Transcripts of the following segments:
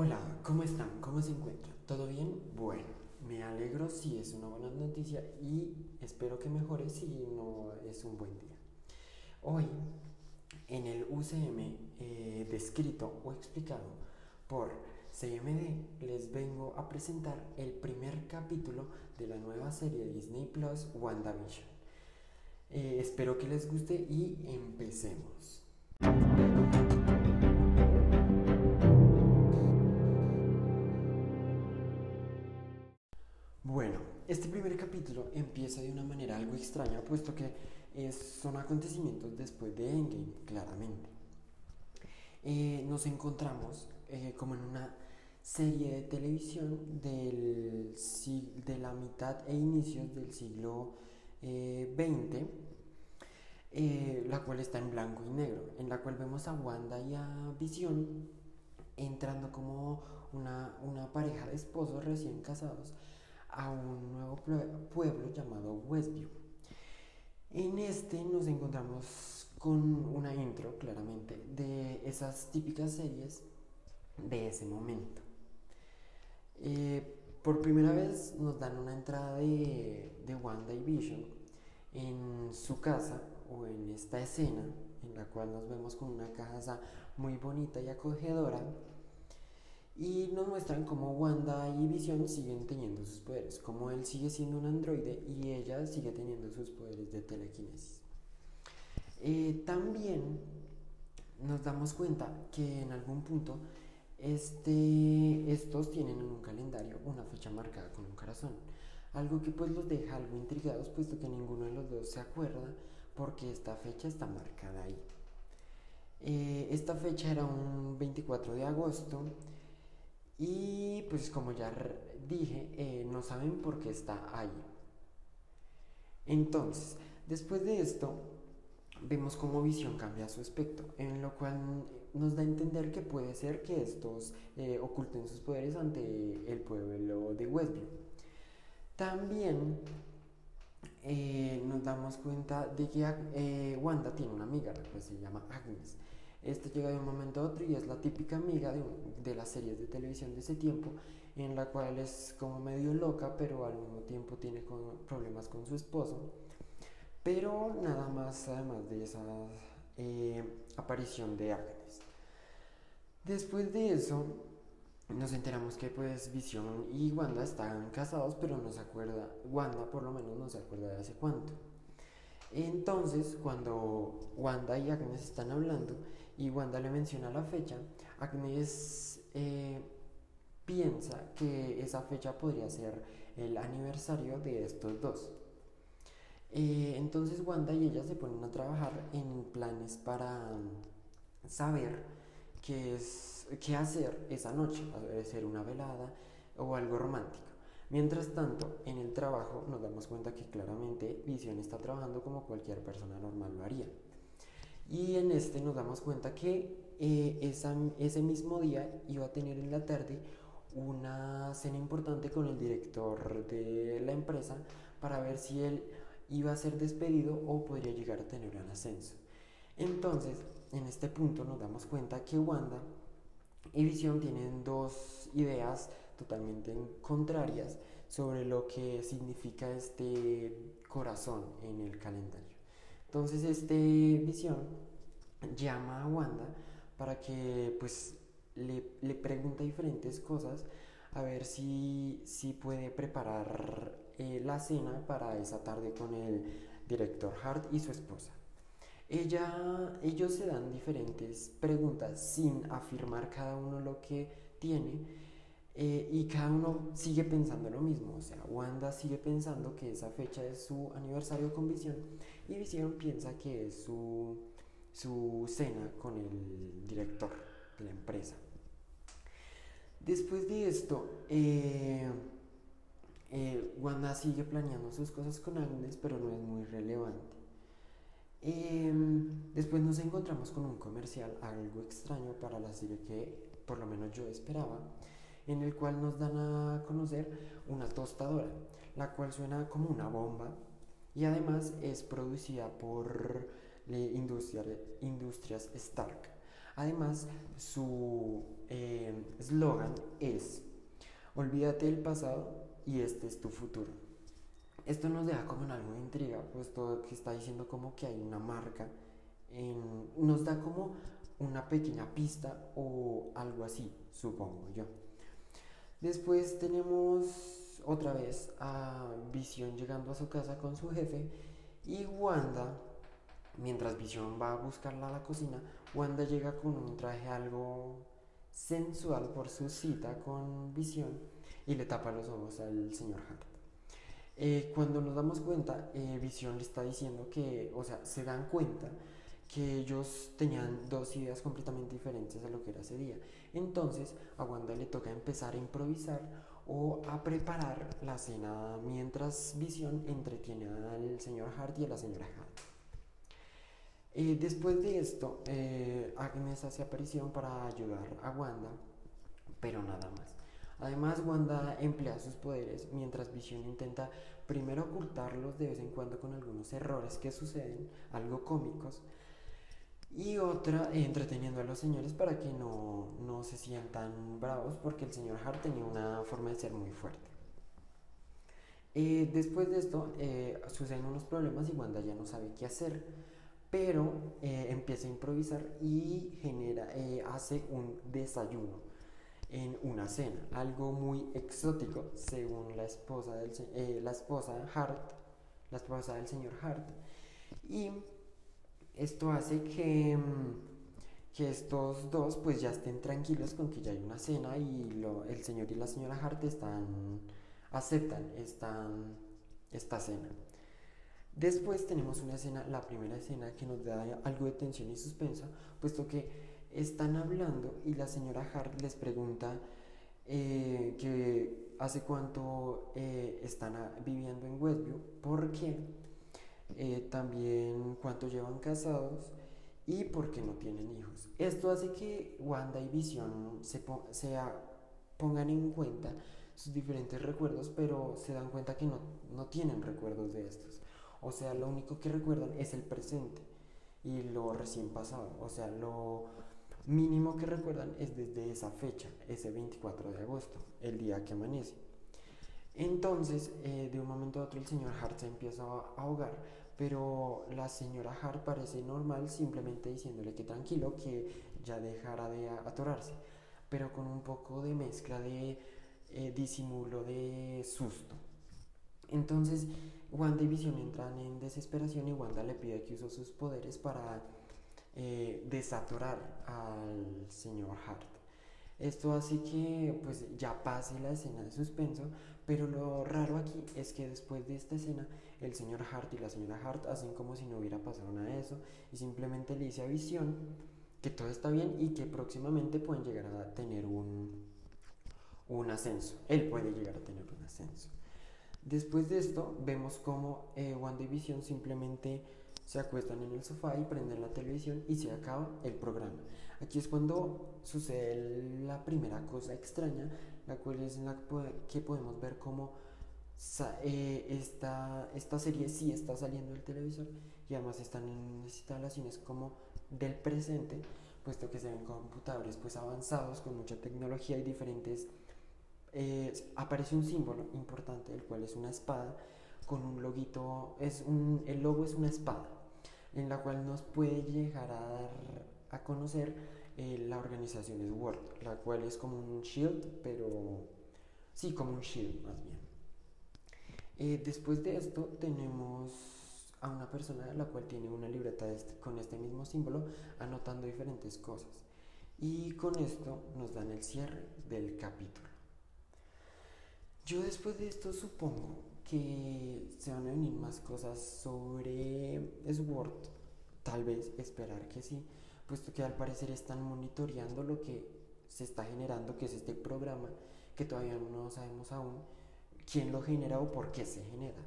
Hola, ¿cómo están? ¿Cómo se encuentran? ¿Todo bien? Bueno, me alegro si es una buena noticia y espero que mejore si no es un buen día. Hoy, en el UCM eh, descrito o explicado por CMD, les vengo a presentar el primer capítulo de la nueva serie Disney Plus, WandaVision. Eh, espero que les guste y empecemos. Este primer capítulo empieza de una manera algo extraña, puesto que son acontecimientos después de Endgame, claramente. Eh, nos encontramos eh, como en una serie de televisión del, de la mitad e inicios del siglo XX, eh, la cual está en blanco y negro, en la cual vemos a Wanda y a Visión entrando como una, una pareja de esposos recién casados a un nuevo pueblo llamado Westview. En este nos encontramos con una intro, claramente, de esas típicas series de ese momento. Eh, por primera vez nos dan una entrada de, de Wanda y Vision en su casa o en esta escena en la cual nos vemos con una casa muy bonita y acogedora y nos muestran cómo Wanda y Vision siguen teniendo sus poderes, como él sigue siendo un androide y ella sigue teniendo sus poderes de telequinesis. Eh, también nos damos cuenta que en algún punto este, estos tienen en un calendario una fecha marcada con un corazón, algo que pues los deja algo intrigados puesto que ninguno de los dos se acuerda porque esta fecha está marcada ahí. Eh, esta fecha era un 24 de agosto y pues como ya dije, eh, no saben por qué está ahí. Entonces, después de esto, vemos cómo Visión cambia su aspecto, en lo cual nos da a entender que puede ser que estos eh, oculten sus poderes ante el pueblo de Westview. También eh, nos damos cuenta de que Wanda tiene una amiga, que se llama Agnes. Este llega de un momento a otro y es la típica amiga de, de las series de televisión de ese tiempo, en la cual es como medio loca, pero al mismo tiempo tiene problemas con su esposo. Pero nada más, además de esa eh, aparición de Agnes. Después de eso, nos enteramos que pues Visión y Wanda están casados, pero no se acuerda, Wanda por lo menos no se acuerda de hace cuánto. Entonces, cuando Wanda y Agnes están hablando y Wanda le menciona la fecha, Agnes eh, piensa que esa fecha podría ser el aniversario de estos dos. Eh, entonces Wanda y ella se ponen a trabajar en planes para saber qué, hacer esa noche, hacer una velada o algo romántico. Mientras tanto, en el trabajo nos damos cuenta que claramente Vision está trabajando como cualquier persona normal lo haría. Y en este nos damos cuenta que eh, ese mismo día iba a tener en la tarde una cena importante con el director de la empresa para ver si él iba a ser despedido o podría llegar a tener un ascenso. Entonces, en este punto nos damos cuenta que Wanda y Vision tienen dos ideas totalmente contrarias sobre lo que significa este corazón en el calendario. Entonces este visión llama a Wanda para que pues le, le pregunta diferentes cosas a ver si, si puede preparar eh, la cena para esa tarde con el director Hart y su esposa. Ella, ellos se dan diferentes preguntas sin afirmar cada uno lo que tiene eh, y cada uno sigue pensando lo mismo, o sea, Wanda sigue pensando que esa fecha es su aniversario con Visión y Visión piensa que es su, su cena con el director de la empresa. Después de esto, eh, eh, Wanda sigue planeando sus cosas con Agnes, pero no es muy relevante. Em, después nos encontramos con un comercial, algo extraño para la serie que por lo menos yo esperaba en el cual nos dan a conocer una tostadora, la cual suena como una bomba y además es producida por Industrias Stark. Además, su eh, eslogan es, olvídate del pasado y este es tu futuro. Esto nos deja como en algo de intriga, pues todo que está diciendo como que hay una marca, nos da como una pequeña pista o algo así, supongo yo. Después tenemos otra vez a Visión llegando a su casa con su jefe y Wanda, mientras Visión va a buscarla a la cocina, Wanda llega con un traje algo sensual por su cita con Visión y le tapa los ojos al señor Hart. Eh, cuando nos damos cuenta, eh, Visión le está diciendo que, o sea, se dan cuenta que ellos tenían dos ideas completamente diferentes a lo que era ese día. Entonces a Wanda le toca empezar a improvisar o a preparar la cena mientras Visión entretiene al señor Hart y a la señora Hart. Eh, después de esto, eh, Agnes hace aparición para ayudar a Wanda, pero nada más. Además, Wanda emplea sus poderes mientras Visión intenta primero ocultarlos de vez en cuando con algunos errores que suceden, algo cómicos, y otra entreteniendo a los señores para que no, no se sientan bravos porque el señor Hart tenía una forma de ser muy fuerte. Eh, después de esto eh, suceden unos problemas y Wanda ya no sabe qué hacer, pero eh, empieza a improvisar y genera, hace un desayuno en una cena, algo muy exótico según la esposa del la esposa Hart, la esposa del señor Hart. Y esto hace que, mm, que estos dos pues ya estén tranquilos con que ya hay una cena y lo, el señor y la señora Hart están, aceptan esta, esta cena. Después tenemos una escena, la primera escena que nos da algo de tensión y suspenso, puesto que están hablando y la señora Hart les pregunta eh, que hace cuánto eh, están viviendo en Westview, porque eh, también cuánto llevan casados y por qué no tienen hijos. Esto hace que Wanda y Vision se, pongan en cuenta sus diferentes recuerdos, pero se dan cuenta que no, no tienen recuerdos de estos. O sea, lo único que recuerdan es el presente y lo recién pasado. O sea, lo mínimo que recuerdan es desde esa fecha, ese 24 de agosto, el día que amanece. Entonces, eh, de un momento a otro, el señor Hart se empieza a ahogar pero la señora Hart parece normal simplemente diciéndole que tranquilo, que ya dejara de atorarse, pero con un poco de mezcla de eh, disimulo de susto. Entonces Wanda y Vision entran en desesperación y Wanda le pide que use sus poderes para eh, desatorar al señor Hart. Esto hace que pues ya pase la escena de suspenso, pero lo raro aquí es que después de esta escena el señor Hart y la señora Hart hacen como si no hubiera pasado nada de eso y simplemente le dice a Visión que todo está bien y que próximamente pueden llegar a tener un, un ascenso. Él puede llegar a tener un ascenso. Después de esto, vemos como eh, Wanda y Visión simplemente se acuestan en el sofá y prenden la televisión y se acaba el programa. Aquí es cuando sucede la primera cosa extraña, la cual es en la que podemos ver cómo eh, esta, esta serie sí está saliendo del televisor y además están en instalaciones como del presente, puesto que se ven computadores pues avanzados con mucha tecnología y diferentes... Eh, aparece un símbolo importante, el cual es una espada con un loguito, es un, el logo es una espada, en la cual nos puede llegar a dar a conocer eh, la organización SWORD, la cual es como un shield, pero sí, como un shield más bien. Eh, después de esto tenemos a una persona la cual tiene una libreta este, con este mismo símbolo anotando diferentes cosas. Y con esto nos dan el cierre del capítulo. Yo después de esto supongo que se van a venir más cosas sobre Sword. Tal vez esperar que sí, puesto que al parecer están monitoreando lo que se está generando, que es este programa, que todavía no sabemos aún quién lo genera o por qué se genera.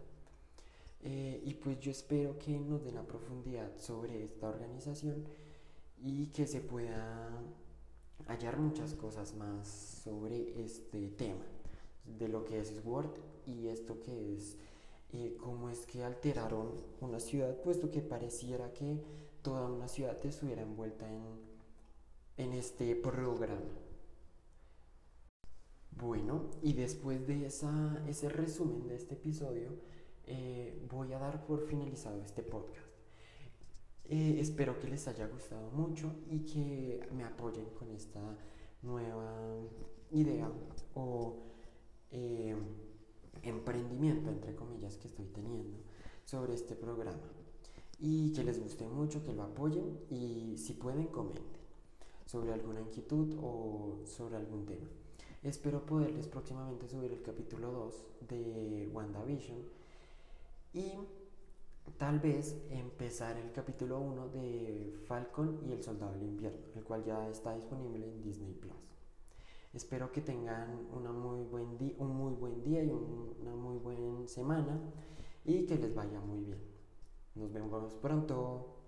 Eh, y pues yo espero que nos den la profundidad sobre esta organización y que se pueda hallar muchas cosas más sobre este tema, de lo que es SWORD y esto que es, eh, cómo es que alteraron una ciudad, puesto que pareciera que toda una ciudad estuviera envuelta en, en este programa. Bueno, y después de esa, ese resumen de este episodio, eh, voy a dar por finalizado este podcast. Eh, espero que les haya gustado mucho y que me apoyen con esta nueva idea o eh, emprendimiento, entre comillas, que estoy teniendo sobre este programa. Y que les guste mucho, que lo apoyen y si pueden comenten sobre alguna inquietud o sobre algún tema. Espero poderles próximamente subir el capítulo 2 de WandaVision y tal vez empezar el capítulo 1 de Falcon y el Soldado del Invierno, el cual ya está disponible en Disney Plus. Espero que tengan una muy buen un muy buen día y una muy buena semana y que les vaya muy bien. Nos vemos pronto.